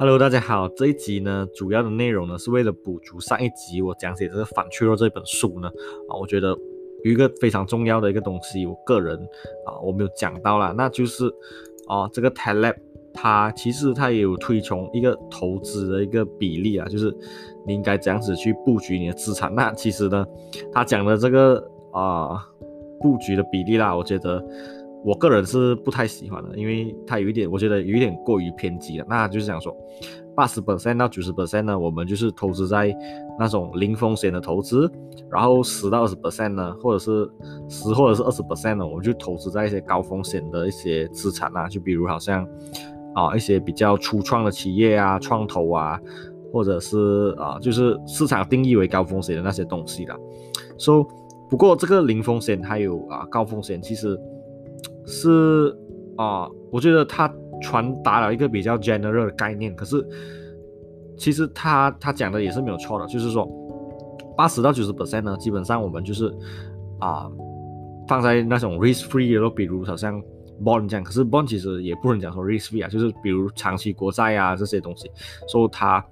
Hello，大家好。这一集呢，主要的内容呢，是为了补足上一集我讲解这个反脆弱这本书呢，啊，我觉得有一个非常重要的一个东西，我个人啊，我没有讲到啦，那就是啊，这个 Taleb 它其实它也有推崇一个投资的一个比例啊，就是你应该怎样子去布局你的资产。那其实呢，他讲的这个啊布局的比例啦，我觉得。我个人是不太喜欢的，因为它有一点，我觉得有一点过于偏激了。那就是想说，八十 percent 到九十 percent 呢，我们就是投资在那种零风险的投资，然后十到二十 percent 呢，或者是十或者是二十 percent 呢，我们就投资在一些高风险的一些资产啊，就比如好像啊一些比较初创的企业啊，创投啊，或者是啊就是市场定义为高风险的那些东西啦。So 不过这个零风险还有啊高风险，其实。是啊，我觉得他传达了一个比较 general 的概念，可是其实他他讲的也是没有错的，就是说八十到九十 percent 呢，基本上我们就是啊放在那种 risk free 的，比如好像 bond 这样，可是 bond 其实也不能讲说 risk free 啊，就是比如长期国债啊这些东西，说它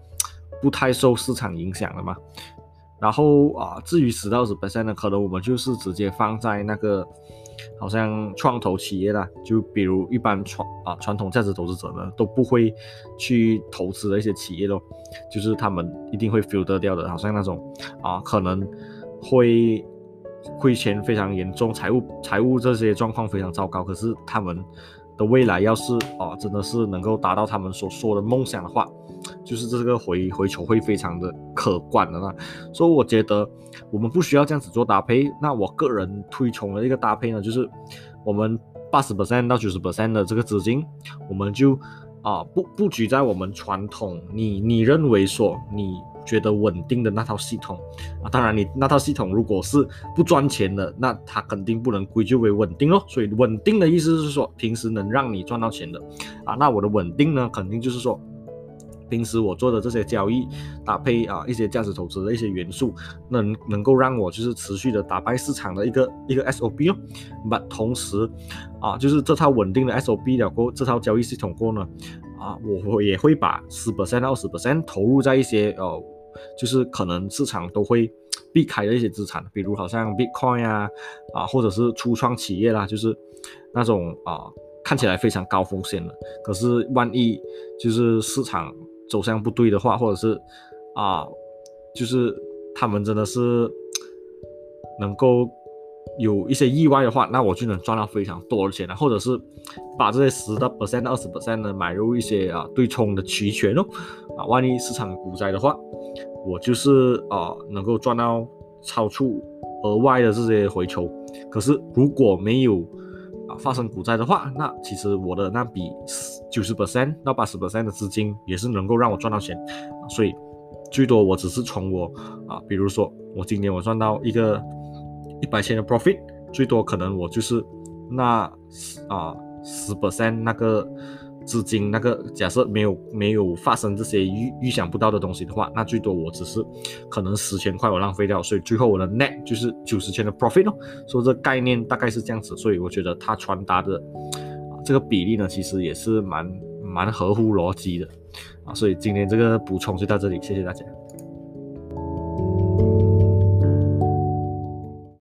不太受市场影响的嘛。然后啊，至于十到十 percent 呢，可能我们就是直接放在那个。好像创投企业啦，就比如一般传啊传统价值投资者呢，都不会去投资的一些企业咯，就是他们一定会 filter 掉的。好像那种啊，可能会亏钱非常严重，财务财务这些状况非常糟糕，可是他们的未来要是啊真的是能够达到他们所说的梦想的话。就是这个回回球会非常的可观的那，所以我觉得我们不需要这样子做搭配。那我个人推崇的一个搭配呢，就是我们八十 percent 到九十 percent 的这个资金，我们就啊布布局在我们传统你你认为说你觉得稳定的那套系统啊。当然你那套系统如果是不赚钱的，那它肯定不能归咎为稳定哦。所以稳定的意思是说平时能让你赚到钱的啊。那我的稳定呢，肯定就是说。平时我做的这些交易搭配啊，一些价值投资的一些元素，能能够让我就是持续的打败市场的一个一个 SOP 哦。但同时啊，就是这套稳定的 SOP 了过这套交易系统过呢，啊，我也会把十 percent 到十 percent 投入在一些呃，就是可能市场都会避开的一些资产，比如好像 Bitcoin 啊，啊，或者是初创企业啦，就是那种啊看起来非常高风险的，可是万一就是市场。走向不对的话，或者是啊，就是他们真的是能够有一些意外的话，那我就能赚到非常多的钱了。或者是把这些十的 percent 到二十 percent 呢买入一些啊对冲的期权哦，啊，万一市场股灾的话，我就是啊能够赚到超出额外的这些回抽。可是如果没有，发生股灾的话，那其实我的那笔九十 percent 到八十 percent 的资金也是能够让我赚到钱，所以最多我只是从我啊，比如说我今年我赚到一个一百千的 profit，最多可能我就是那啊十 percent 那个。资金那个假设没有没有发生这些预预想不到的东西的话，那最多我只是可能十千块我浪费掉，所以最后我的 net 就是九十千的 profit 哦。说这概念大概是这样子，所以我觉得他传达的这个比例呢，其实也是蛮蛮合乎逻辑的啊。所以今天这个补充就到这里，谢谢大家。